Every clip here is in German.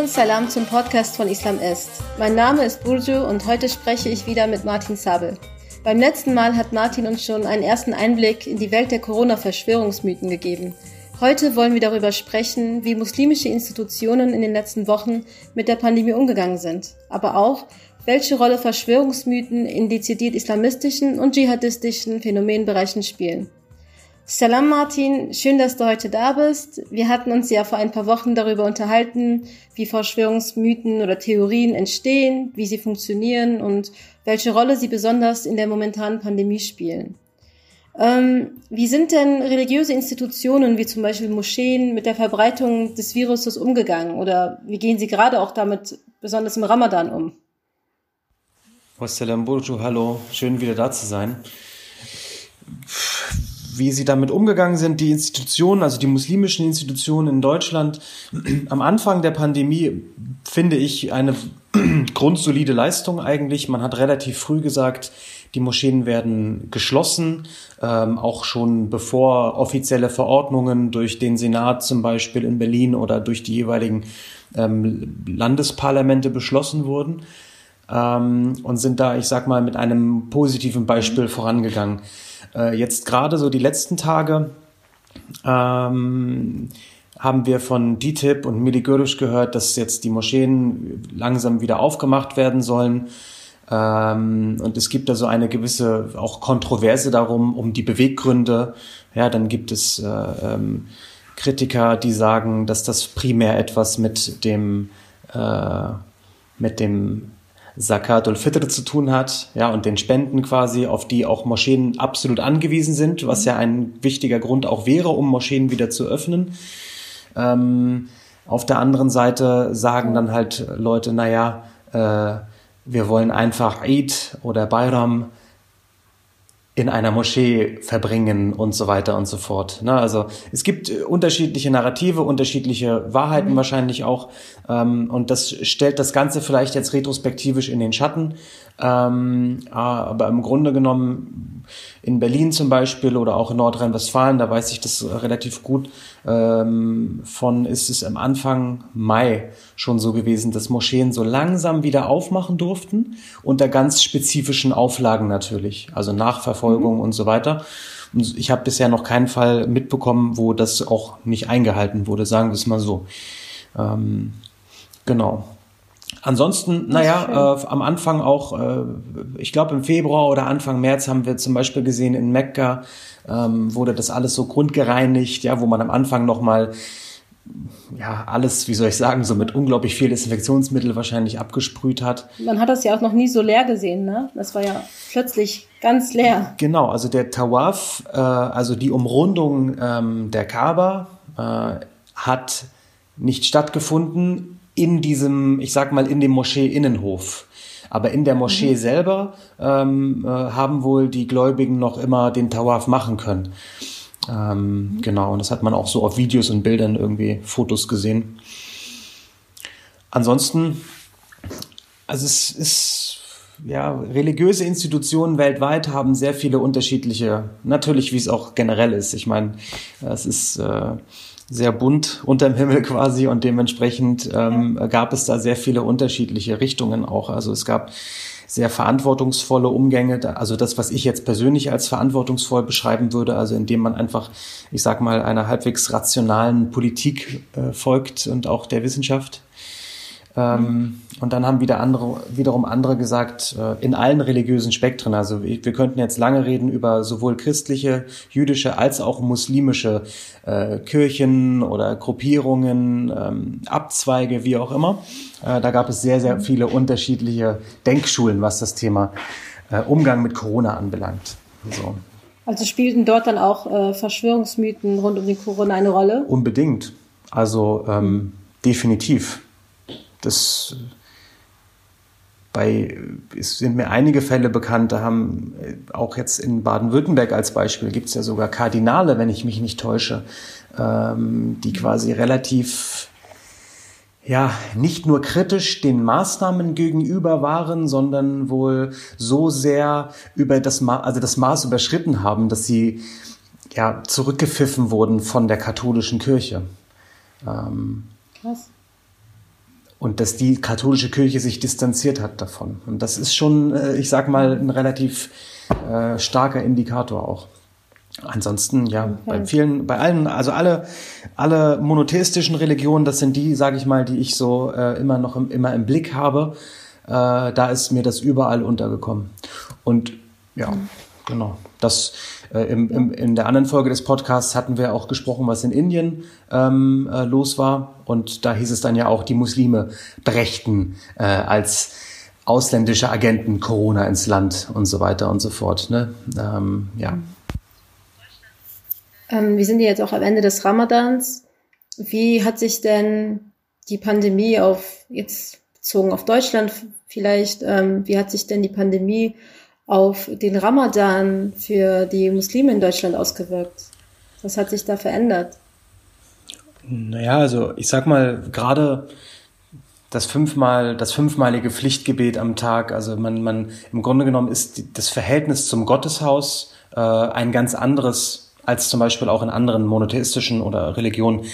Und Salam zum Podcast von Islam ist. Mein Name ist Burju und heute spreche ich wieder mit Martin Sabel. Beim letzten Mal hat Martin uns schon einen ersten Einblick in die Welt der Corona-Verschwörungsmythen gegeben. Heute wollen wir darüber sprechen, wie muslimische Institutionen in den letzten Wochen mit der Pandemie umgegangen sind, aber auch, welche Rolle Verschwörungsmythen in dezidiert islamistischen und dschihadistischen Phänomenbereichen spielen. Salam Martin, schön, dass du heute da bist. Wir hatten uns ja vor ein paar Wochen darüber unterhalten, wie Verschwörungsmythen oder Theorien entstehen, wie sie funktionieren und welche Rolle sie besonders in der momentanen Pandemie spielen. Ähm, wie sind denn religiöse Institutionen wie zum Beispiel Moscheen mit der Verbreitung des Viruses umgegangen oder wie gehen sie gerade auch damit besonders im Ramadan um? Wassalam Burju, hallo, schön wieder da zu sein wie sie damit umgegangen sind, die Institutionen, also die muslimischen Institutionen in Deutschland, am Anfang der Pandemie finde ich eine grundsolide Leistung eigentlich. Man hat relativ früh gesagt, die Moscheen werden geschlossen, ähm, auch schon bevor offizielle Verordnungen durch den Senat zum Beispiel in Berlin oder durch die jeweiligen ähm, Landesparlamente beschlossen wurden ähm, und sind da, ich sag mal, mit einem positiven Beispiel vorangegangen. Äh, jetzt gerade so die letzten Tage ähm, haben wir von DTIP und Mili Görüş gehört, dass jetzt die Moscheen langsam wieder aufgemacht werden sollen. Ähm, und es gibt da so eine gewisse auch Kontroverse darum, um die Beweggründe. Ja, dann gibt es äh, ähm, Kritiker, die sagen, dass das primär etwas mit dem, äh, mit dem Zakat al-Fitr zu tun hat, ja, und den Spenden quasi, auf die auch Moscheen absolut angewiesen sind, was ja ein wichtiger Grund auch wäre, um Moscheen wieder zu öffnen. Ähm, auf der anderen Seite sagen dann halt Leute, naja, äh, wir wollen einfach Eid oder Bayram in einer Moschee verbringen und so weiter und so fort. Ne? Also es gibt äh, unterschiedliche Narrative, unterschiedliche Wahrheiten mhm. wahrscheinlich auch. Ähm, und das stellt das Ganze vielleicht jetzt retrospektivisch in den Schatten. Ähm, aber im Grunde genommen in Berlin zum Beispiel oder auch in Nordrhein-Westfalen, da weiß ich das relativ gut, ähm, von ist es am Anfang Mai schon so gewesen, dass Moscheen so langsam wieder aufmachen durften, unter ganz spezifischen Auflagen natürlich, also Nachverfolgung mhm. und so weiter. Und ich habe bisher noch keinen Fall mitbekommen, wo das auch nicht eingehalten wurde, sagen wir es mal so. Ähm, genau. Ansonsten, naja, äh, am Anfang auch, äh, ich glaube im Februar oder Anfang März haben wir zum Beispiel gesehen, in Mekka ähm, wurde das alles so grundgereinigt, ja, wo man am Anfang nochmal ja, alles, wie soll ich sagen, so mit unglaublich viel Desinfektionsmittel wahrscheinlich abgesprüht hat. Man hat das ja auch noch nie so leer gesehen, ne? Das war ja plötzlich ganz leer. Genau, also der Tawaf, äh, also die Umrundung ähm, der Kaaba, äh, hat nicht stattgefunden in diesem, ich sag mal, in dem Moschee-Innenhof. Aber in der Moschee mhm. selber ähm, äh, haben wohl die Gläubigen noch immer den Tawaf machen können. Ähm, mhm. Genau, und das hat man auch so auf Videos und Bildern irgendwie Fotos gesehen. Ansonsten, also es ist, ja, religiöse Institutionen weltweit haben sehr viele unterschiedliche, natürlich wie es auch generell ist. Ich meine, es ist äh, sehr bunt unterm Himmel quasi und dementsprechend ähm, gab es da sehr viele unterschiedliche Richtungen auch. Also es gab sehr verantwortungsvolle Umgänge, also das, was ich jetzt persönlich als verantwortungsvoll beschreiben würde, also indem man einfach, ich sag mal, einer halbwegs rationalen Politik äh, folgt und auch der Wissenschaft. Ähm, und dann haben wieder andere, wiederum andere gesagt, äh, in allen religiösen Spektren, also wir, wir, könnten jetzt lange reden über sowohl christliche, jüdische als auch muslimische äh, Kirchen oder Gruppierungen, ähm, Abzweige, wie auch immer. Äh, da gab es sehr, sehr viele unterschiedliche Denkschulen, was das Thema äh, Umgang mit Corona anbelangt. So. Also spielten dort dann auch äh, Verschwörungsmythen rund um den Corona eine Rolle? Unbedingt. Also ähm, definitiv das bei, es sind mir einige Fälle bekannt, da haben äh, auch jetzt in Baden-Württemberg als Beispiel gibt es ja sogar Kardinale, wenn ich mich nicht täusche, ähm, die quasi relativ ja, nicht nur kritisch den Maßnahmen gegenüber waren, sondern wohl so sehr über das, Ma also das Maß überschritten haben, dass sie ja zurückgepfiffen wurden von der katholischen Kirche. Ähm, Krass. Und dass die katholische Kirche sich distanziert hat davon. Und das ist schon, äh, ich sag mal, ein relativ äh, starker Indikator auch. Ansonsten, ja, okay. bei vielen, bei allen, also alle, alle monotheistischen Religionen, das sind die, sage ich mal, die ich so äh, immer noch im, immer im Blick habe. Äh, da ist mir das überall untergekommen. Und ja, mhm. genau. Das äh, im, im, in der anderen Folge des Podcasts hatten wir auch gesprochen, was in Indien ähm, äh, los war. Und da hieß es dann ja auch, die Muslime brächten äh, als ausländische Agenten Corona ins Land und so weiter und so fort. Ne? Ähm, ja. Ähm, wir sind ja jetzt auch am Ende des Ramadans. Wie hat sich denn die Pandemie auf, jetzt bezogen auf Deutschland vielleicht, ähm, wie hat sich denn die Pandemie auf den Ramadan für die Muslime in Deutschland ausgewirkt? Was hat sich da verändert? Naja, also ich sag mal, gerade das fünfmal, das fünfmalige Pflichtgebet am Tag, also man, man, im Grunde genommen ist das Verhältnis zum Gotteshaus äh, ein ganz anderes als zum Beispiel auch in anderen monotheistischen oder Religionen,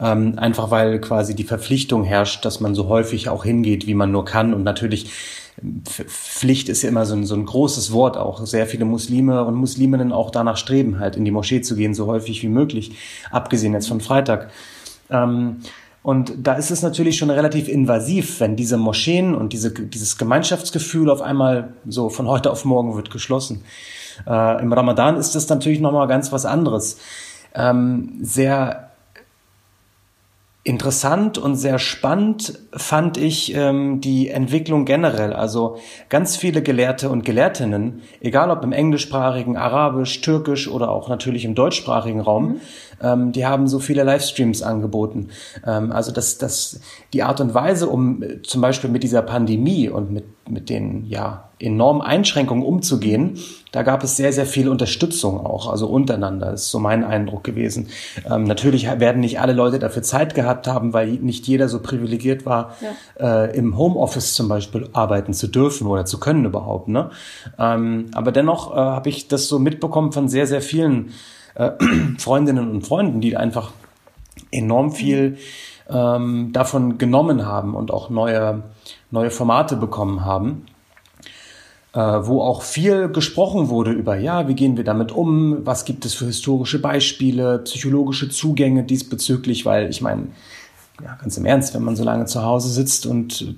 ähm, einfach weil quasi die Verpflichtung herrscht, dass man so häufig auch hingeht, wie man nur kann und natürlich Pflicht ist ja immer so ein, so ein großes Wort auch. Sehr viele Muslime und Musliminnen auch danach streben, halt in die Moschee zu gehen, so häufig wie möglich, abgesehen jetzt von Freitag. Ähm, und da ist es natürlich schon relativ invasiv, wenn diese Moscheen und diese, dieses Gemeinschaftsgefühl auf einmal so von heute auf morgen wird geschlossen. Äh, Im Ramadan ist das natürlich nochmal ganz was anderes. Ähm, sehr Interessant und sehr spannend fand ich ähm, die Entwicklung generell. Also ganz viele Gelehrte und Gelehrtinnen, egal ob im englischsprachigen, arabisch, türkisch oder auch natürlich im deutschsprachigen Raum, mhm. Ähm, die haben so viele Livestreams angeboten. Ähm, also das, das, die Art und Weise, um äh, zum Beispiel mit dieser Pandemie und mit, mit den ja, enormen Einschränkungen umzugehen, da gab es sehr, sehr viel Unterstützung auch, also untereinander, ist so mein Eindruck gewesen. Ähm, natürlich werden nicht alle Leute dafür Zeit gehabt haben, weil nicht jeder so privilegiert war, ja. äh, im Homeoffice zum Beispiel arbeiten zu dürfen oder zu können überhaupt. Ne? Ähm, aber dennoch äh, habe ich das so mitbekommen von sehr, sehr vielen äh, Freundinnen und Freunden, die einfach enorm viel ähm, davon genommen haben und auch neue, neue Formate bekommen haben äh, wo auch viel gesprochen wurde über, ja, wie gehen wir damit um, was gibt es für historische Beispiele, psychologische Zugänge diesbezüglich, weil ich meine, ja, ganz im Ernst, wenn man so lange zu Hause sitzt und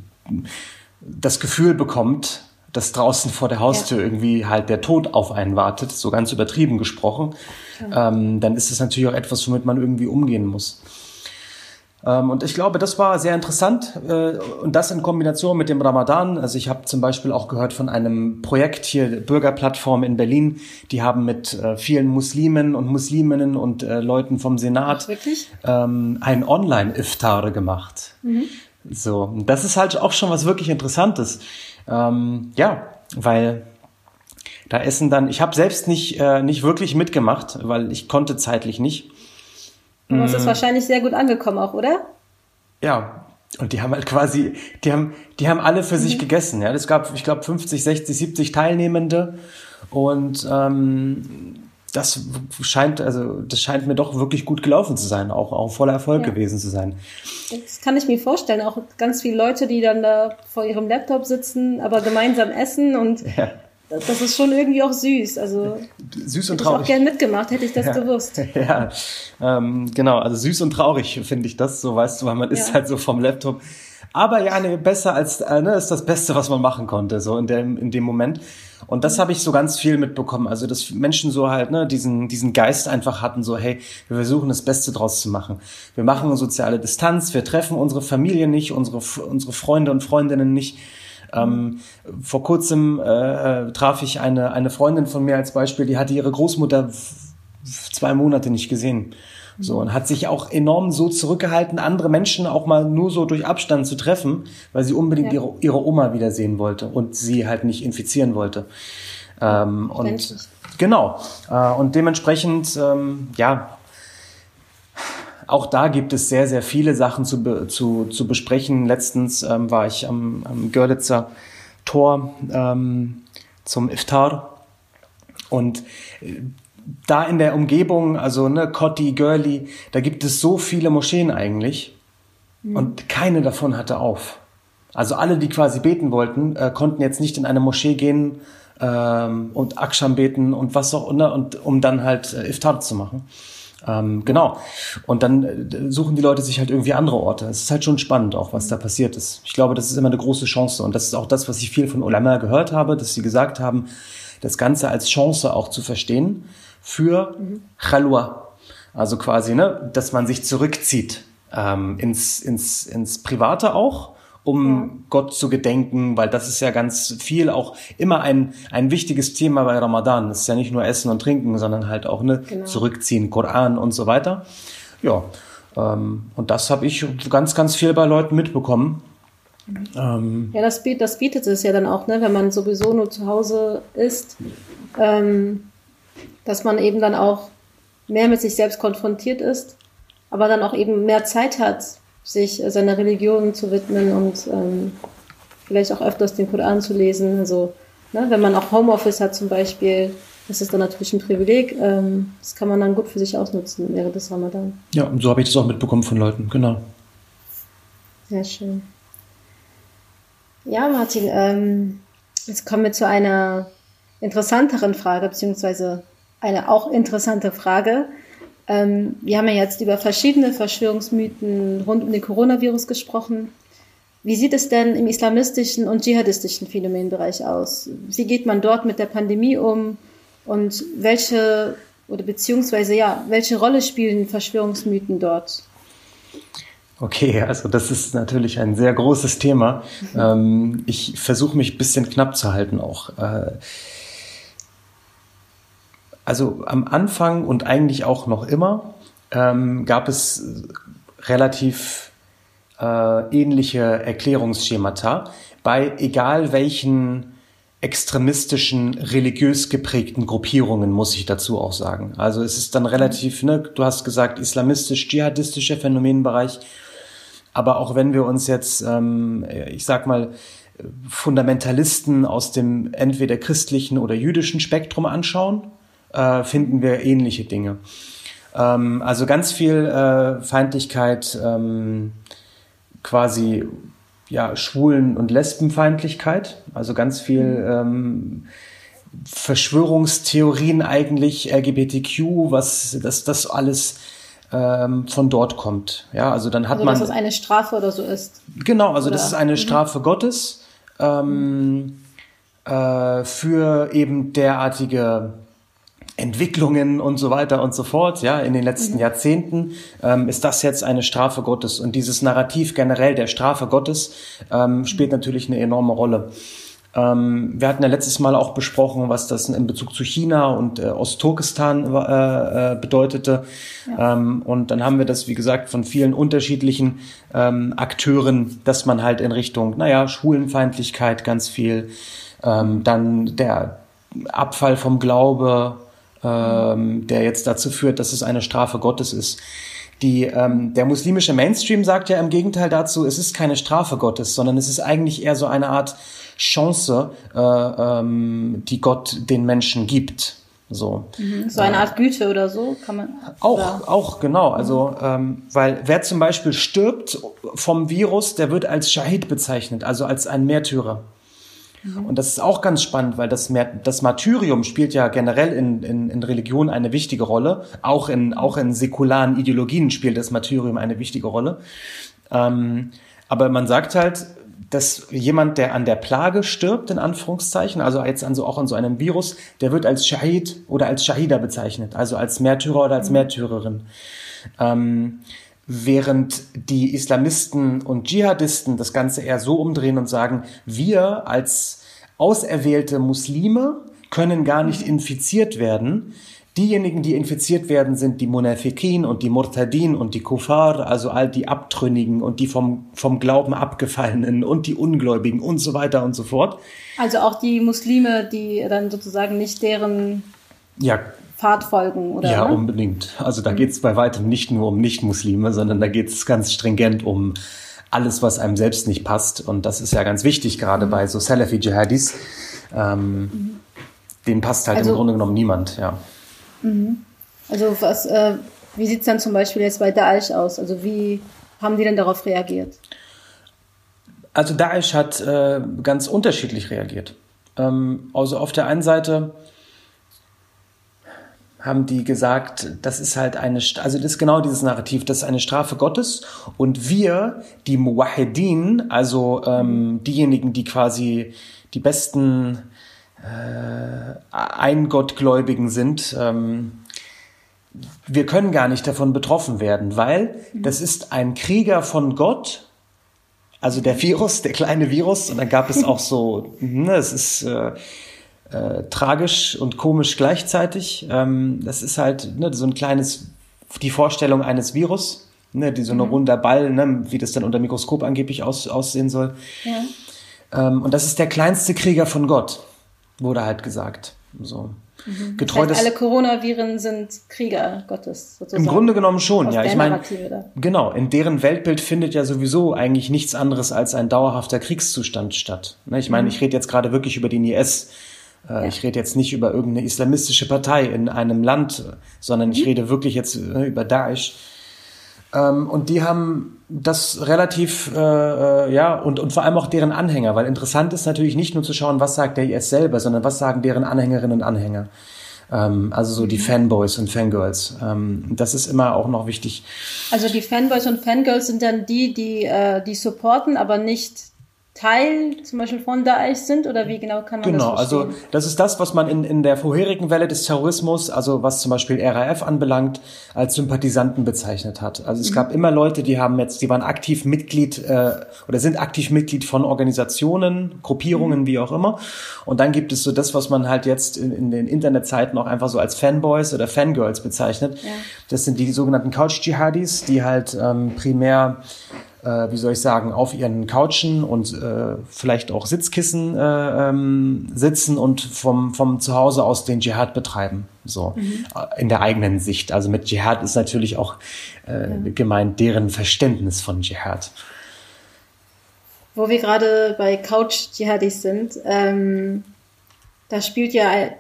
das Gefühl bekommt, dass draußen vor der Haustür ja. irgendwie halt der Tod auf einen wartet, so ganz übertrieben gesprochen, ja. ähm, dann ist es natürlich auch etwas, womit man irgendwie umgehen muss. Ähm, und ich glaube, das war sehr interessant äh, und das in Kombination mit dem Ramadan. Also ich habe zum Beispiel auch gehört von einem Projekt hier, Bürgerplattform in Berlin, die haben mit äh, vielen Muslimen und Musliminnen und äh, Leuten vom Senat ähm, ein Online-Iftar gemacht. Mhm. So, das ist halt auch schon was wirklich Interessantes. Ähm, ja, weil da essen dann, ich habe selbst nicht, äh, nicht wirklich mitgemacht, weil ich konnte zeitlich nicht. Und es ist mhm. wahrscheinlich sehr gut angekommen auch, oder? Ja. Und die haben halt quasi, die haben, die haben alle für mhm. sich gegessen. Ja, es gab, ich glaube, 50, 60, 70 Teilnehmende. Und ähm, das scheint, also das scheint mir doch wirklich gut gelaufen zu sein, auch, auch voller Erfolg ja. gewesen zu sein. Das kann ich mir vorstellen. Auch ganz viele Leute, die dann da vor ihrem Laptop sitzen, aber gemeinsam essen und ja das ist schon irgendwie auch süß. Also süß und traurig. Ich auch gern mitgemacht, hätte ich das ja. gewusst. Ja, ähm, genau. Also süß und traurig finde ich das. So weißt du, weil man ist halt so vom Laptop. Aber ja, ne, besser als äh, ne, ist das Beste, was man machen konnte, so in dem in dem Moment. Und das habe ich so ganz viel mitbekommen. Also dass Menschen so halt ne diesen diesen Geist einfach hatten, so hey, wir versuchen das Beste draus zu machen. Wir machen soziale Distanz, wir treffen unsere Familie nicht, unsere unsere Freunde und Freundinnen nicht ähm, vor kurzem äh, äh, traf ich eine, eine Freundin von mir als Beispiel, die hatte ihre Großmutter zwei Monate nicht gesehen. So, und hat sich auch enorm so zurückgehalten, andere Menschen auch mal nur so durch Abstand zu treffen, weil sie unbedingt ja. ihre, ihre Oma wiedersehen wollte und sie halt nicht infizieren wollte. Ähm, und genau. Äh, und dementsprechend, ähm, ja, auch da gibt es sehr, sehr viele Sachen zu, be, zu, zu besprechen. Letztens ähm, war ich am, am Görlitzer Tor ähm, zum Iftar und äh, da in der Umgebung, also ne, Kotti, Görli, da gibt es so viele Moscheen eigentlich. Mhm. Und keine davon hatte auf. Also alle, die quasi beten wollten, äh, konnten jetzt nicht in eine Moschee gehen ähm, und Aksham beten und was auch immer, und um dann halt äh, Iftar zu machen. Ähm, genau. Und dann äh, suchen die Leute sich halt irgendwie andere Orte. Es ist halt schon spannend auch, was da passiert ist. Ich glaube, das ist immer eine große Chance. Und das ist auch das, was ich viel von Ulama gehört habe, dass sie gesagt haben, das Ganze als Chance auch zu verstehen für mhm. Chalwa. Also quasi, ne, dass man sich zurückzieht ähm, ins, ins, ins Private auch um ja. Gott zu gedenken, weil das ist ja ganz viel auch immer ein, ein wichtiges Thema bei Ramadan. Es ist ja nicht nur Essen und Trinken, sondern halt auch ne, genau. Zurückziehen, Koran und so weiter. Ja, ähm, und das habe ich ganz, ganz viel bei Leuten mitbekommen. Ähm, ja, das, das bietet es ja dann auch, ne, wenn man sowieso nur zu Hause ist, ähm, dass man eben dann auch mehr mit sich selbst konfrontiert ist, aber dann auch eben mehr Zeit hat, sich seiner Religion zu widmen und ähm, vielleicht auch öfters den Koran zu lesen. Also, ne, wenn man auch Homeoffice hat zum Beispiel, das ist dann natürlich ein Privileg. Ähm, das kann man dann gut für sich ausnutzen während des Ramadan. Ja, und so habe ich das auch mitbekommen von Leuten, genau. Sehr schön. Ja, Martin, ähm, jetzt kommen wir zu einer interessanteren Frage, beziehungsweise eine auch interessante Frage. Ähm, wir haben ja jetzt über verschiedene Verschwörungsmythen rund um den Coronavirus gesprochen. Wie sieht es denn im islamistischen und dschihadistischen Phänomenbereich aus? Wie geht man dort mit der Pandemie um? Und welche oder beziehungsweise ja, welche Rolle spielen Verschwörungsmythen dort? Okay, also das ist natürlich ein sehr großes Thema. Mhm. Ähm, ich versuche mich ein bisschen knapp zu halten auch. Äh, also am Anfang und eigentlich auch noch immer ähm, gab es relativ äh, ähnliche Erklärungsschemata bei egal welchen extremistischen, religiös geprägten Gruppierungen, muss ich dazu auch sagen. Also es ist dann relativ, ne, du hast gesagt, islamistisch-dschihadistischer Phänomenbereich. Aber auch wenn wir uns jetzt, ähm, ich sag mal, Fundamentalisten aus dem entweder christlichen oder jüdischen Spektrum anschauen, äh, finden wir ähnliche Dinge. Ähm, also ganz viel äh, Feindlichkeit, ähm, quasi ja, Schwulen- und Lesbenfeindlichkeit, also ganz viel mhm. ähm, Verschwörungstheorien eigentlich, LGBTQ, was das, das alles ähm, von dort kommt. Ja, also dann hat also, man. Dass es eine Strafe oder so ist. Genau, also oder? das ist eine mhm. Strafe Gottes ähm, äh, für eben derartige Entwicklungen und so weiter und so fort, ja, in den letzten mhm. Jahrzehnten, ähm, ist das jetzt eine Strafe Gottes. Und dieses Narrativ generell der Strafe Gottes ähm, spielt natürlich eine enorme Rolle. Ähm, wir hatten ja letztes Mal auch besprochen, was das in Bezug zu China und äh, Ostturkestan äh, äh, bedeutete. Ja. Ähm, und dann haben wir das, wie gesagt, von vielen unterschiedlichen ähm, Akteuren, dass man halt in Richtung, naja, Schwulenfeindlichkeit ganz viel, ähm, dann der Abfall vom Glaube, ähm, der jetzt dazu führt, dass es eine Strafe Gottes ist. Die, ähm, der muslimische Mainstream sagt ja im Gegenteil dazu, es ist keine Strafe Gottes, sondern es ist eigentlich eher so eine Art Chance, äh, ähm, die Gott den Menschen gibt. So, mhm. so eine Art Güte oder so kann man. Auch, oder? auch genau. Also, mhm. ähm, weil wer zum Beispiel stirbt vom Virus, der wird als Shahid bezeichnet, also als ein Märtyrer. Mhm. Und das ist auch ganz spannend, weil das, das Martyrium spielt ja generell in, in, in Religion eine wichtige Rolle. Auch in, auch in säkularen Ideologien spielt das Martyrium eine wichtige Rolle. Ähm, aber man sagt halt, dass jemand, der an der Plage stirbt, in Anführungszeichen, also jetzt an so, auch an so einem Virus, der wird als Shahid oder als Shahida bezeichnet, also als Märtyrer oder als mhm. Märtyrerin. Ähm, während die Islamisten und Dschihadisten das Ganze eher so umdrehen und sagen, wir als auserwählte Muslime können gar nicht infiziert werden. Diejenigen, die infiziert werden, sind die Munafikin und die Murtadin und die Kufar, also all die Abtrünnigen und die vom, vom Glauben abgefallenen und die Ungläubigen und so weiter und so fort. Also auch die Muslime, die dann sozusagen nicht deren ja, Pfad folgen, oder? Ja, ne? unbedingt. Also da mhm. geht es bei weitem nicht nur um Nicht-Muslime, sondern da geht es ganz stringent um alles, was einem selbst nicht passt. Und das ist ja ganz wichtig, gerade mhm. bei so Salafi-Jihadis. Ähm, mhm. Denen passt halt also, im Grunde genommen niemand, ja. Mhm. Also was, äh, wie sieht es dann zum Beispiel jetzt bei Daesh aus? Also wie, haben die denn darauf reagiert? Also Daesh hat äh, ganz unterschiedlich reagiert. Ähm, also auf der einen Seite haben die gesagt, das ist halt eine, also das ist genau dieses Narrativ, das ist eine Strafe Gottes. Und wir, die Muwahedin, also ähm, diejenigen, die quasi die besten äh, Eingottgläubigen sind, ähm, wir können gar nicht davon betroffen werden, weil das ist ein Krieger von Gott, also der Virus, der kleine Virus, und dann gab es auch so, ne, es ist äh, äh, tragisch und komisch gleichzeitig. Ähm, das ist halt ne, so ein kleines, die Vorstellung eines Virus, ne, die so eine mhm. runder Ball, ne, wie das dann unter Mikroskop angeblich aus, aussehen soll. Ja. Ähm, und das ist der kleinste Krieger von Gott, wurde halt gesagt. So. Mhm. Getreu das heißt, alle Coronaviren sind Krieger Gottes sozusagen. Im Grunde genommen schon, ja. Ich meine, genau, in deren Weltbild findet ja sowieso eigentlich nichts anderes als ein dauerhafter Kriegszustand statt. Ne, ich meine, mhm. ich rede jetzt gerade wirklich über den IS. Äh, ja. Ich rede jetzt nicht über irgendeine islamistische Partei in einem Land, sondern ich mhm. rede wirklich jetzt äh, über Daesh. Ähm, und die haben das relativ, äh, äh, ja, und, und vor allem auch deren Anhänger, weil interessant ist natürlich nicht nur zu schauen, was sagt der IS selber, sondern was sagen deren Anhängerinnen und Anhänger. Ähm, also so die mhm. Fanboys und Fangirls. Ähm, das ist immer auch noch wichtig. Also die Fanboys und Fangirls sind dann die, die, äh, die supporten, aber nicht Teil zum Beispiel von Daesh sind oder wie genau kann man genau, das Genau, also das ist das, was man in, in der vorherigen Welle des Terrorismus, also was zum Beispiel RAF anbelangt, als Sympathisanten bezeichnet hat. Also es mhm. gab immer Leute, die haben jetzt, die waren aktiv Mitglied äh, oder sind aktiv Mitglied von Organisationen, Gruppierungen, mhm. wie auch immer. Und dann gibt es so das, was man halt jetzt in, in den Internetzeiten auch einfach so als Fanboys oder Fangirls bezeichnet. Ja. Das sind die sogenannten Couch-Jihadis, die halt ähm, primär äh, wie soll ich sagen, auf ihren Couchen und äh, vielleicht auch Sitzkissen äh, ähm, sitzen und vom, vom Zuhause aus den Dschihad betreiben. So mhm. Äh, in der eigenen Sicht. Also mit Dschihad ist natürlich auch äh, ja. gemeint deren Verständnis von Dschihad. Wo wir gerade bei Couch-Dschihadis sind, ähm, da spielt ja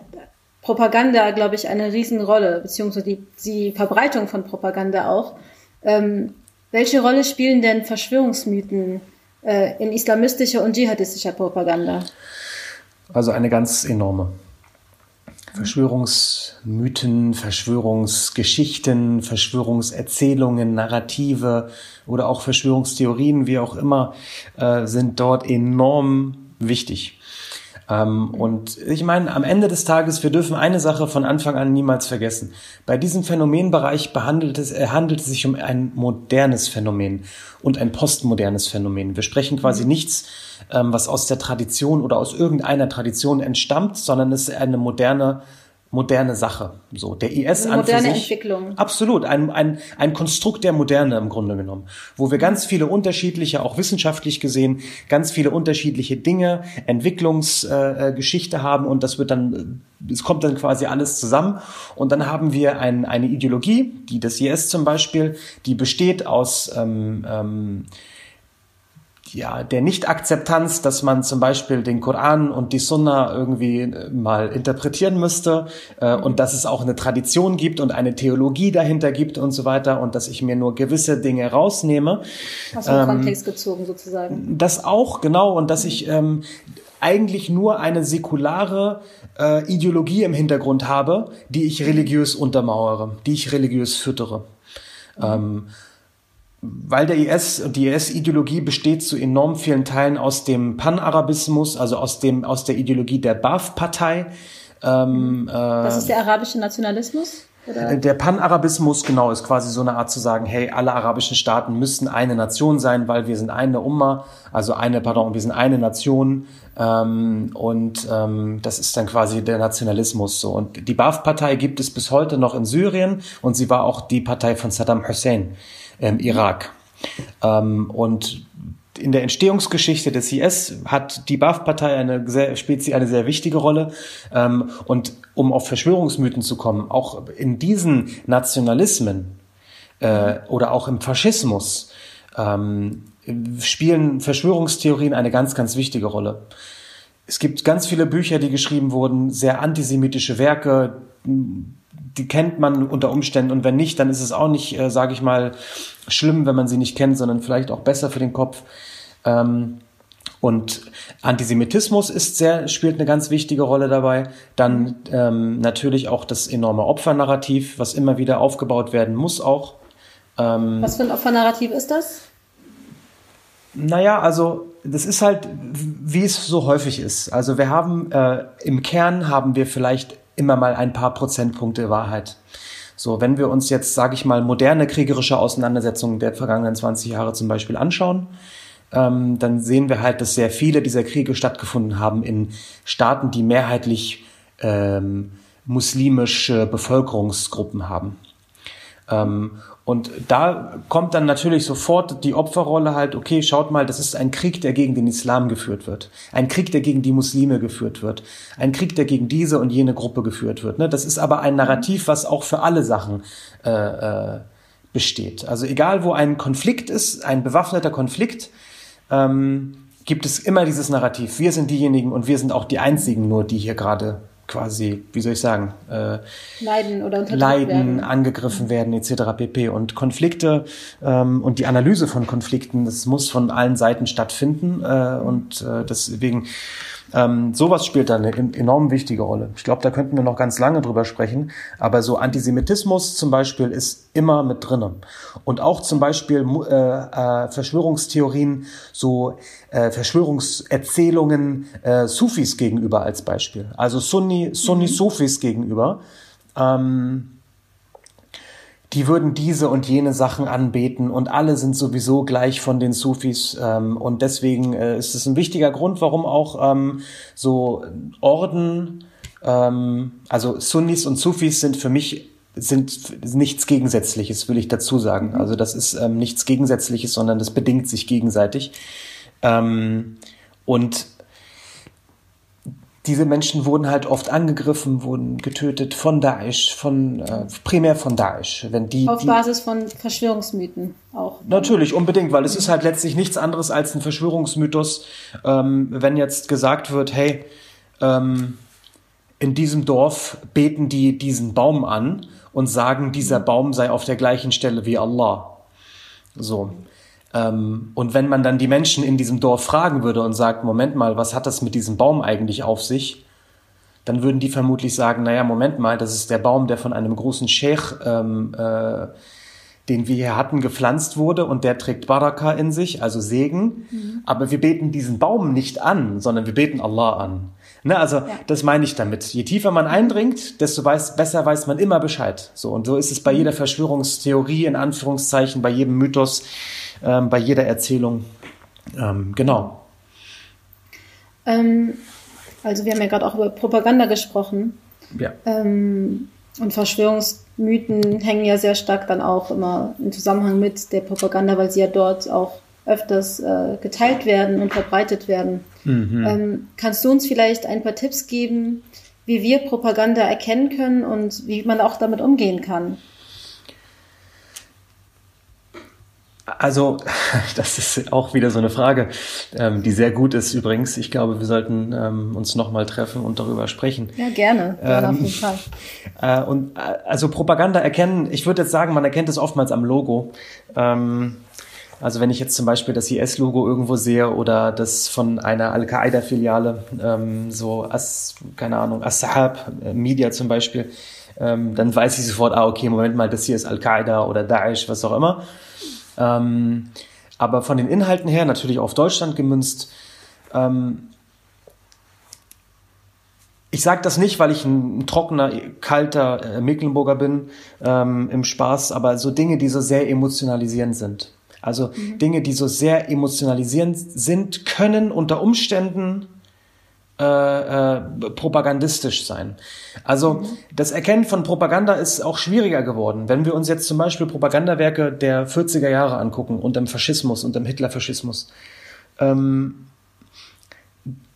Propaganda, glaube ich, eine Riesenrolle, beziehungsweise die, die Verbreitung von Propaganda auch. Ähm, welche Rolle spielen denn Verschwörungsmythen äh, in islamistischer und dschihadistischer Propaganda? Also eine ganz enorme. Verschwörungsmythen, Verschwörungsgeschichten, Verschwörungserzählungen, Narrative oder auch Verschwörungstheorien, wie auch immer, äh, sind dort enorm wichtig. Ähm, und ich meine, am Ende des Tages, wir dürfen eine Sache von Anfang an niemals vergessen. Bei diesem Phänomenbereich behandelt es, äh, handelt es sich um ein modernes Phänomen und ein postmodernes Phänomen. Wir sprechen quasi mhm. nichts, ähm, was aus der Tradition oder aus irgendeiner Tradition entstammt, sondern es ist eine moderne moderne Sache. So, der IS Eine moderne sich, Entwicklung. Absolut, ein, ein, ein Konstrukt der Moderne im Grunde genommen, wo wir ganz viele unterschiedliche, auch wissenschaftlich gesehen, ganz viele unterschiedliche Dinge, Entwicklungsgeschichte äh, haben und das wird dann, es kommt dann quasi alles zusammen und dann haben wir ein, eine Ideologie, die das IS zum Beispiel, die besteht aus ähm, ähm, ja, der Nicht-Akzeptanz, dass man zum Beispiel den Koran und die Sunna irgendwie äh, mal interpretieren müsste äh, und dass es auch eine Tradition gibt und eine Theologie dahinter gibt und so weiter und dass ich mir nur gewisse Dinge rausnehme. Aus dem ähm, Kontext gezogen sozusagen. Das auch, genau, und dass ich ähm, eigentlich nur eine säkulare äh, Ideologie im Hintergrund habe, die ich religiös untermauere, die ich religiös füttere. Ähm, weil der IS und die IS-Ideologie besteht zu enorm vielen Teilen aus dem Panarabismus, also aus dem aus der Ideologie der Baath-Partei. Ähm, das ist der arabische Nationalismus? Oder? Der Panarabismus, genau, ist quasi so eine Art zu sagen, hey, alle arabischen Staaten müssen eine Nation sein, weil wir sind eine Umma, also eine, pardon, wir sind eine Nation. Ähm, und ähm, das ist dann quasi der Nationalismus so. Und die Baath-Partei gibt es bis heute noch in Syrien und sie war auch die Partei von Saddam Hussein im Irak. Ähm, und in der Entstehungsgeschichte des IS hat die Baath-Partei eine sehr, spielt eine sehr wichtige Rolle. Ähm, und um auf Verschwörungsmythen zu kommen, auch in diesen Nationalismen äh, oder auch im Faschismus ähm, spielen Verschwörungstheorien eine ganz, ganz wichtige Rolle. Es gibt ganz viele Bücher, die geschrieben wurden, sehr antisemitische Werke, die kennt man unter Umständen und wenn nicht, dann ist es auch nicht, äh, sage ich mal, schlimm, wenn man sie nicht kennt, sondern vielleicht auch besser für den Kopf. Ähm, und Antisemitismus ist sehr, spielt eine ganz wichtige Rolle dabei. Dann ähm, natürlich auch das enorme Opfernarrativ, was immer wieder aufgebaut werden muss auch. Ähm, was für ein Opfernarrativ ist das? Naja, also das ist halt, wie es so häufig ist. Also wir haben äh, im Kern haben wir vielleicht immer mal ein paar Prozentpunkte Wahrheit. So, wenn wir uns jetzt, sage ich mal, moderne kriegerische Auseinandersetzungen der vergangenen 20 Jahre zum Beispiel anschauen, ähm, dann sehen wir halt, dass sehr viele dieser Kriege stattgefunden haben in Staaten, die mehrheitlich ähm, muslimische Bevölkerungsgruppen haben. Ähm, und da kommt dann natürlich sofort die Opferrolle halt, okay, schaut mal, das ist ein Krieg, der gegen den Islam geführt wird. Ein Krieg, der gegen die Muslime geführt wird. Ein Krieg, der gegen diese und jene Gruppe geführt wird. Ne? Das ist aber ein Narrativ, was auch für alle Sachen äh, äh, besteht. Also egal, wo ein Konflikt ist, ein bewaffneter Konflikt, ähm, gibt es immer dieses Narrativ. Wir sind diejenigen und wir sind auch die Einzigen nur, die hier gerade quasi, wie soll ich sagen, äh, leiden oder leiden, werden. angegriffen werden etc. pp. Und Konflikte ähm, und die Analyse von Konflikten, das muss von allen Seiten stattfinden äh, und äh, deswegen ähm, sowas spielt da eine enorm wichtige Rolle. Ich glaube, da könnten wir noch ganz lange drüber sprechen. Aber so Antisemitismus zum Beispiel ist immer mit drinnen. Und auch zum Beispiel äh, äh, Verschwörungstheorien, so äh, Verschwörungserzählungen äh, Sufis gegenüber als Beispiel. Also Sunni, Sunni-Sufis mhm. gegenüber. Ähm, die würden diese und jene Sachen anbeten und alle sind sowieso gleich von den Sufis ähm, und deswegen äh, ist es ein wichtiger Grund, warum auch ähm, so Orden, ähm, also Sunnis und Sufis sind für mich sind nichts Gegensätzliches, will ich dazu sagen. Also das ist ähm, nichts Gegensätzliches, sondern das bedingt sich gegenseitig. Ähm, und diese Menschen wurden halt oft angegriffen, wurden getötet von Daesh, von äh, primär von Daesh. Wenn die, Auf die, Basis von Verschwörungsmythen auch. Natürlich, unbedingt, weil es ist halt letztlich nichts anderes als ein Verschwörungsmythos, ähm, wenn jetzt gesagt wird, hey, ähm, in diesem Dorf beten die diesen Baum an und sagen, dieser Baum sei auf der gleichen Stelle wie Allah. So. Ähm, und wenn man dann die Menschen in diesem Dorf fragen würde und sagt, Moment mal, was hat das mit diesem Baum eigentlich auf sich? Dann würden die vermutlich sagen, naja, Moment mal, das ist der Baum, der von einem großen Sheikh, ähm, äh, den wir hier hatten, gepflanzt wurde und der trägt Baraka in sich, also Segen. Mhm. Aber wir beten diesen Baum nicht an, sondern wir beten Allah an. Ne, also ja. das meine ich damit. Je tiefer man eindringt, desto weiß, besser weiß man immer Bescheid. So und so ist es bei jeder Verschwörungstheorie in Anführungszeichen, bei jedem Mythos ähm, bei jeder Erzählung. Ähm, genau. Ähm, also wir haben ja gerade auch über Propaganda gesprochen. Ja. Ähm, und Verschwörungsmythen hängen ja sehr stark dann auch immer im Zusammenhang mit der Propaganda, weil sie ja dort auch öfters äh, geteilt werden und verbreitet werden. Mhm. Ähm, kannst du uns vielleicht ein paar Tipps geben, wie wir Propaganda erkennen können und wie man auch damit umgehen kann? Also, das ist auch wieder so eine Frage, ähm, die sehr gut ist übrigens. Ich glaube, wir sollten ähm, uns nochmal treffen und darüber sprechen. Ja, gerne. gerne ähm, auf jeden Fall. Äh, und äh, also Propaganda erkennen, ich würde jetzt sagen, man erkennt es oftmals am Logo. Ähm, also wenn ich jetzt zum Beispiel das IS-Logo irgendwo sehe oder das von einer Al-Qaida-Filiale, ähm, so As, keine Ahnung, As-Sahab äh, Media zum Beispiel, ähm, dann weiß ich sofort, ah, okay, Moment mal, das hier ist Al-Qaida oder Daesh, was auch immer. Ähm, aber von den Inhalten her, natürlich auf Deutschland gemünzt, ähm, ich sage das nicht, weil ich ein, trockener, kalter äh, Mecklenburger bin ähm, im Spaß, aber so Dinge, die so sehr emotionalisierend sind. Also mhm. Dinge, die so sehr emotionalisierend sind, können unter Umständen äh, äh, propagandistisch sein. Also mhm. das Erkennen von Propaganda ist auch schwieriger geworden. Wenn wir uns jetzt zum Beispiel Propagandawerke der 40er Jahre angucken und dem Faschismus und dem Hitlerfaschismus, ähm,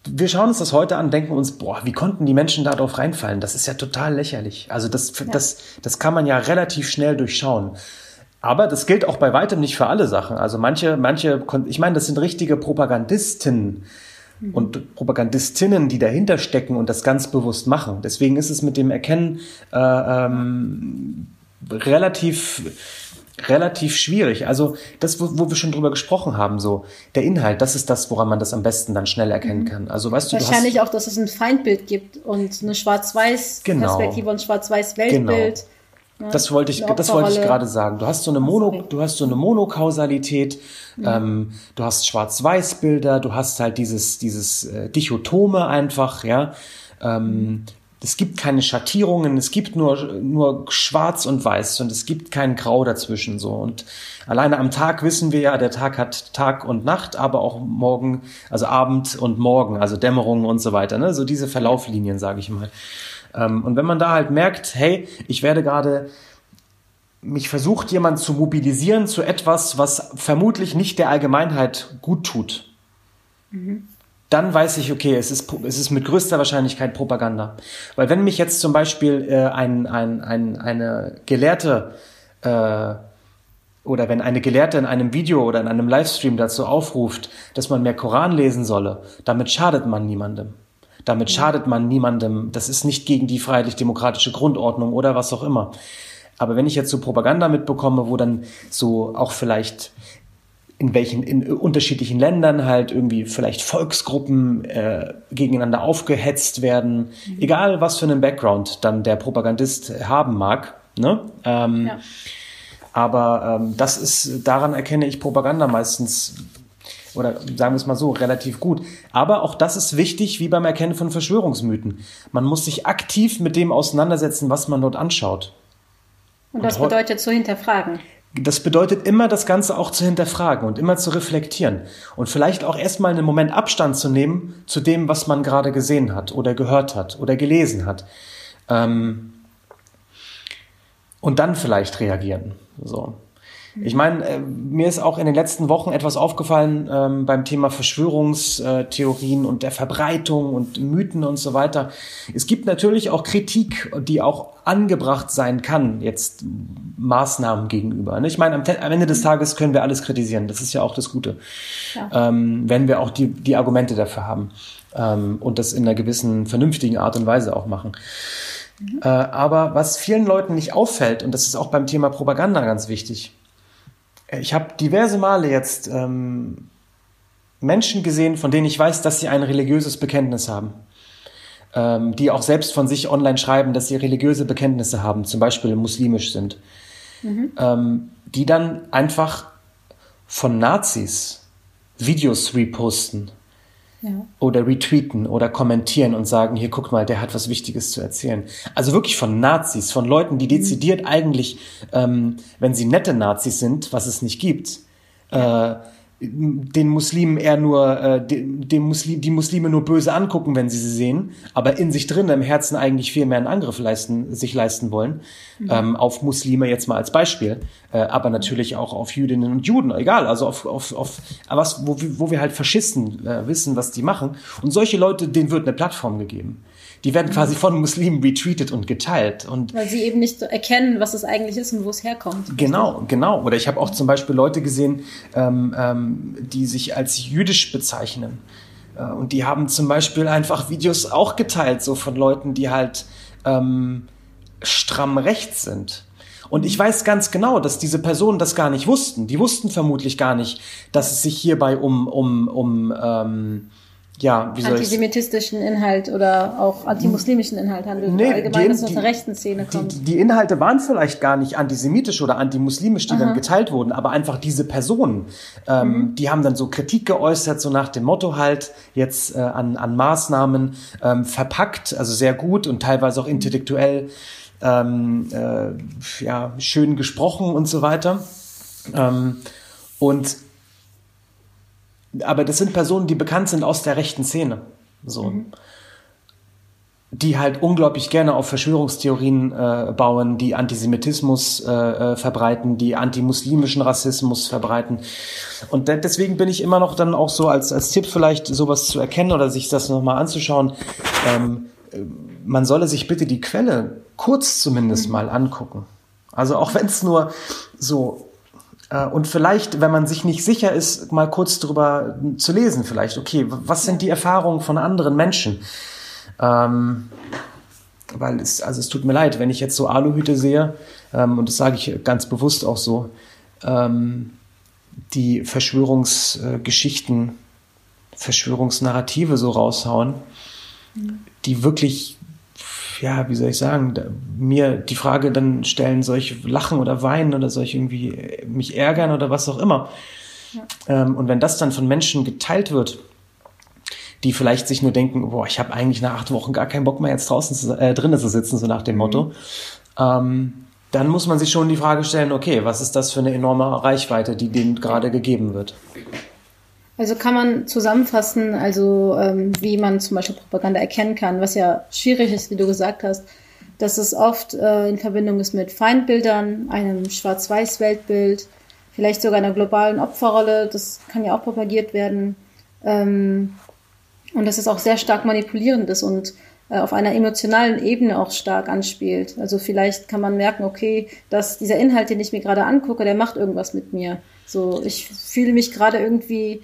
wir schauen uns das heute an, denken uns, boah, wie konnten die Menschen darauf reinfallen? Das ist ja total lächerlich. Also das, ja. das, das kann man ja relativ schnell durchschauen. Aber das gilt auch bei weitem nicht für alle Sachen. Also manche, manche, ich meine, das sind richtige Propagandisten. Und Propagandistinnen, die dahinter stecken und das ganz bewusst machen. Deswegen ist es mit dem Erkennen äh, ähm, relativ relativ schwierig. Also das, wo, wo wir schon drüber gesprochen haben, so der Inhalt, das ist das, woran man das am besten dann schnell erkennen mhm. kann. Also weißt du, wahrscheinlich du auch, dass es ein Feindbild gibt und eine Schwarz-Weiß-Perspektive genau. und Schwarz-Weiß-Weltbild. Genau. Ne? Das wollte ich, das wollte ich gerade sagen. Du hast so eine Mono, du hast so eine Monokausalität. Mhm. Ähm, du hast Schwarz-Weiß-Bilder. Du hast halt dieses, dieses äh, Dichotome einfach, ja. Ähm, es gibt keine Schattierungen, es gibt nur, nur schwarz und weiß und es gibt kein Grau dazwischen so. Und alleine am Tag wissen wir ja, der Tag hat Tag und Nacht, aber auch morgen, also Abend und Morgen, also Dämmerung und so weiter. Ne? So diese Verlauflinien, sage ich mal. Ähm, und wenn man da halt merkt, hey, ich werde gerade mich versucht jemand zu mobilisieren zu etwas, was vermutlich nicht der Allgemeinheit gut tut. Mhm dann weiß ich, okay, es ist, es ist mit größter Wahrscheinlichkeit Propaganda. Weil wenn mich jetzt zum Beispiel äh, ein, ein, ein, eine Gelehrte äh, oder wenn eine Gelehrte in einem Video oder in einem Livestream dazu aufruft, dass man mehr Koran lesen solle, damit schadet man niemandem. Damit schadet man niemandem. Das ist nicht gegen die freiheitlich-demokratische Grundordnung oder was auch immer. Aber wenn ich jetzt so Propaganda mitbekomme, wo dann so auch vielleicht in welchen in unterschiedlichen Ländern halt irgendwie vielleicht Volksgruppen äh, gegeneinander aufgehetzt werden, mhm. egal was für einen Background dann der Propagandist haben mag. Ne? Ähm, ja. Aber ähm, das ist, daran erkenne ich Propaganda meistens oder sagen wir es mal so, relativ gut. Aber auch das ist wichtig, wie beim Erkennen von Verschwörungsmythen. Man muss sich aktiv mit dem auseinandersetzen, was man dort anschaut. Und das Und bedeutet zu hinterfragen. Das bedeutet immer, das Ganze auch zu hinterfragen und immer zu reflektieren und vielleicht auch erstmal einen Moment Abstand zu nehmen zu dem, was man gerade gesehen hat oder gehört hat oder gelesen hat. Ähm und dann vielleicht reagieren. So. Ich meine, äh, mir ist auch in den letzten Wochen etwas aufgefallen ähm, beim Thema Verschwörungstheorien und der Verbreitung und Mythen und so weiter. Es gibt natürlich auch Kritik, die auch angebracht sein kann, jetzt Maßnahmen gegenüber. Ne? Ich meine, am, am, Ende des Tages können wir alles kritisieren. Das ist ja auch das Gute, ja. ähm, wenn wir auch die, die Argumente dafür haben ähm, und das in einer gewissen vernünftigen Art und Weise auch machen. Mhm. Äh, aber was vielen Leuten nicht auffällt, und das ist auch beim Thema Propaganda ganz wichtig, ich habe diverse Male jetzt ähm, Menschen gesehen, von denen ich weiß, dass sie ein religiöses Bekenntnis haben. Ähm, die auch selbst von sich online schreiben, dass sie religiöse Bekenntnisse haben, zum Beispiel muslimisch sind. Mhm. Ähm, die dann einfach von Nazis Videos reposten ja. oder retweeten oder kommentieren und sagen, hier guck mal, der hat was Wichtiges zu erzählen. Also wirklich von Nazis, von Leuten, die dezidiert mhm. eigentlich, ähm, wenn sie nette Nazis sind, was es nicht gibt, äh, den Muslimen eher nur, äh, dem Muslim, die Muslime nur böse angucken, wenn sie sie sehen, aber in sich drin im Herzen eigentlich viel mehr einen Angriff leisten, sich leisten wollen, mhm. ähm, auf Muslime jetzt mal als Beispiel, äh, aber natürlich auch auf Jüdinnen und Juden, egal, also auf, auf, auf was, wo, wo wir halt Faschisten äh, wissen, was die machen. Und solche Leute, denen wird eine Plattform gegeben die werden quasi von Muslimen retweetet und geteilt. Und Weil sie eben nicht erkennen, was es eigentlich ist und wo es herkommt. Genau, genau. Oder ich habe auch zum Beispiel Leute gesehen, ähm, ähm, die sich als jüdisch bezeichnen. Äh, und die haben zum Beispiel einfach Videos auch geteilt, so von Leuten, die halt ähm, stramm rechts sind. Und ich weiß ganz genau, dass diese Personen das gar nicht wussten. Die wussten vermutlich gar nicht, dass es sich hierbei um, um, um ähm, ja, wie soll antisemitistischen Inhalt oder auch antimuslimischen Inhalt handelt. Nee, allgemein, die, dass es aus der rechten Szene kommt. Die, die, Inhalte waren vielleicht gar nicht antisemitisch oder antimuslimisch, die Aha. dann geteilt wurden, aber einfach diese Personen, ähm, mhm. die haben dann so Kritik geäußert, so nach dem Motto halt jetzt äh, an, an Maßnahmen ähm, verpackt, also sehr gut und teilweise auch intellektuell ähm, äh, ja, schön gesprochen und so weiter. Ähm, und aber das sind Personen, die bekannt sind aus der rechten Szene. So. Mhm. Die halt unglaublich gerne auf Verschwörungstheorien äh, bauen, die Antisemitismus äh, äh, verbreiten, die antimuslimischen Rassismus verbreiten. Und deswegen bin ich immer noch dann auch so als, als Tipp vielleicht sowas zu erkennen oder sich das nochmal anzuschauen. Ähm, man solle sich bitte die Quelle kurz zumindest mhm. mal angucken. Also auch wenn es nur so Äh, und vielleicht, wenn man sich nicht sicher ist, mal kurz drüber zu lesen, vielleicht, okay, was sind die Erfahrungen von anderen Menschen? Ähm, weil es, also es tut mir leid, wenn ich jetzt so Aluhüte sehe, ähm, und das sage ich ganz bewusst auch so, ähm, die Verschwörungsgeschichten, Verschwörungsnarrative so raushauen, mhm. die wirklich, ja, wie soll ich sagen, mir die Frage dann stellen, soll ich lachen oder weinen oder soll ich irgendwie mich ärgern oder was auch immer. Ja. Ähm, und wenn das dann von Menschen geteilt wird, die vielleicht sich nur denken, boah, ich habe eigentlich nach acht Wochen gar keinen Bock mehr jetzt draußen zu, äh, drinnen zu sitzen, so nach dem Motto, mhm. ähm, dann muss man sich schon die Frage stellen, okay, was ist das für eine enorme Reichweite, die denen gerade gegeben wird? Also kann man zusammenfassen, also ähm, wie man zum Beispiel Propaganda erkennen kann, was ja schwierig ist, wie du gesagt hast, dass es oft äh, in Verbindung ist mit Feindbildern, einem Schwarz-Weiß-Weltbild, vielleicht sogar einer globalen Opferrolle, das kann ja auch propagiert werden. Ähm, und dass es auch sehr stark manipulierend ist und äh, auf einer emotionalen Ebene auch stark anspielt. Also vielleicht kann man merken, okay, dass dieser Inhalt, den ich mir gerade angucke, der macht irgendwas mit mir. So, ich fühle mich gerade irgendwie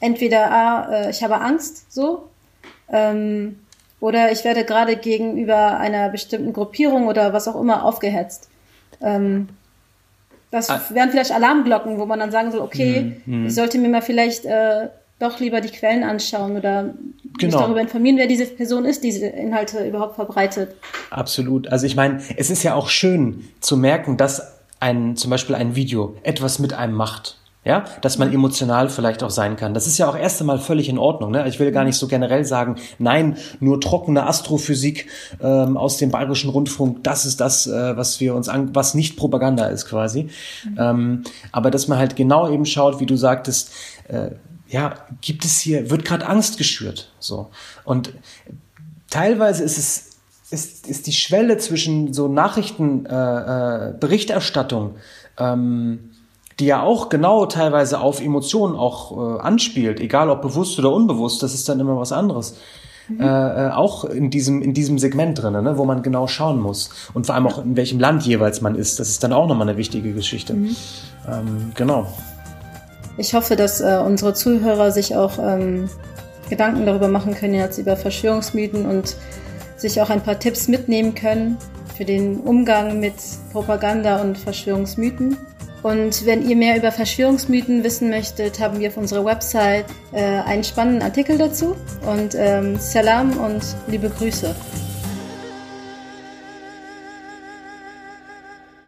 entweder, ah, äh, ich habe Angst, so, ähm, oder ich werde gerade gegenüber einer bestimmten Gruppierung oder was auch immer aufgehetzt. Ähm, das ah. wären vielleicht Alarmglocken, wo man dann sagen soll, okay, mhm. ich sollte mir mal vielleicht äh, doch lieber die Quellen anschauen oder genau. mich darüber informieren, wer diese Person ist, die diese Inhalte überhaupt verbreitet. Absolut. Also ich meine, es ist ja auch schön zu merken, dass ein, zum Beispiel ein Video etwas mit einem macht. Ja, dass man emotional vielleicht auch sein kann. Das ist ja auch erst einmal völlig in Ordnung. Ne? Ich will gar nicht so generell sagen, nein, nur trockene Astrophysik ähm, aus dem Bayerischen Rundfunk, das ist das, äh, was wir uns an, was nicht Propaganda ist quasi. Mhm. Ähm, aber dass man halt genau eben schaut, wie du sagtest, äh, ja, gibt es hier, wird gerade Angst geschürt. So. Und teilweise ist es ist, ist die Schwelle zwischen so Nachrichtenberichterstattung, äh, äh, ähm, die ja auch genau teilweise auf Emotionen auch äh, anspielt, egal ob bewusst oder unbewusst, das ist dann immer was anderes. Mhm. Äh, äh auch in diesem, in diesem Segment drin, ne, wo man genau schauen muss. Und vor allem auch in welchem Land jeweils man ist. Das ist dann auch nochmal eine wichtige Geschichte. Mhm. Ähm, genau. Ich hoffe, dass äh, unsere Zuhörer sich auch ähm, Gedanken darüber machen können jetzt über Verschwörungsmythen und sich auch ein paar Tipps mitnehmen können für den Umgang mit Propaganda und Verschwörungsmythen. Und wenn ihr mehr über Verschwörungsmythen wissen möchtet, haben wir auf unserer Website äh, einen spannenden Artikel dazu. Und ähm, Salam und liebe Grüße.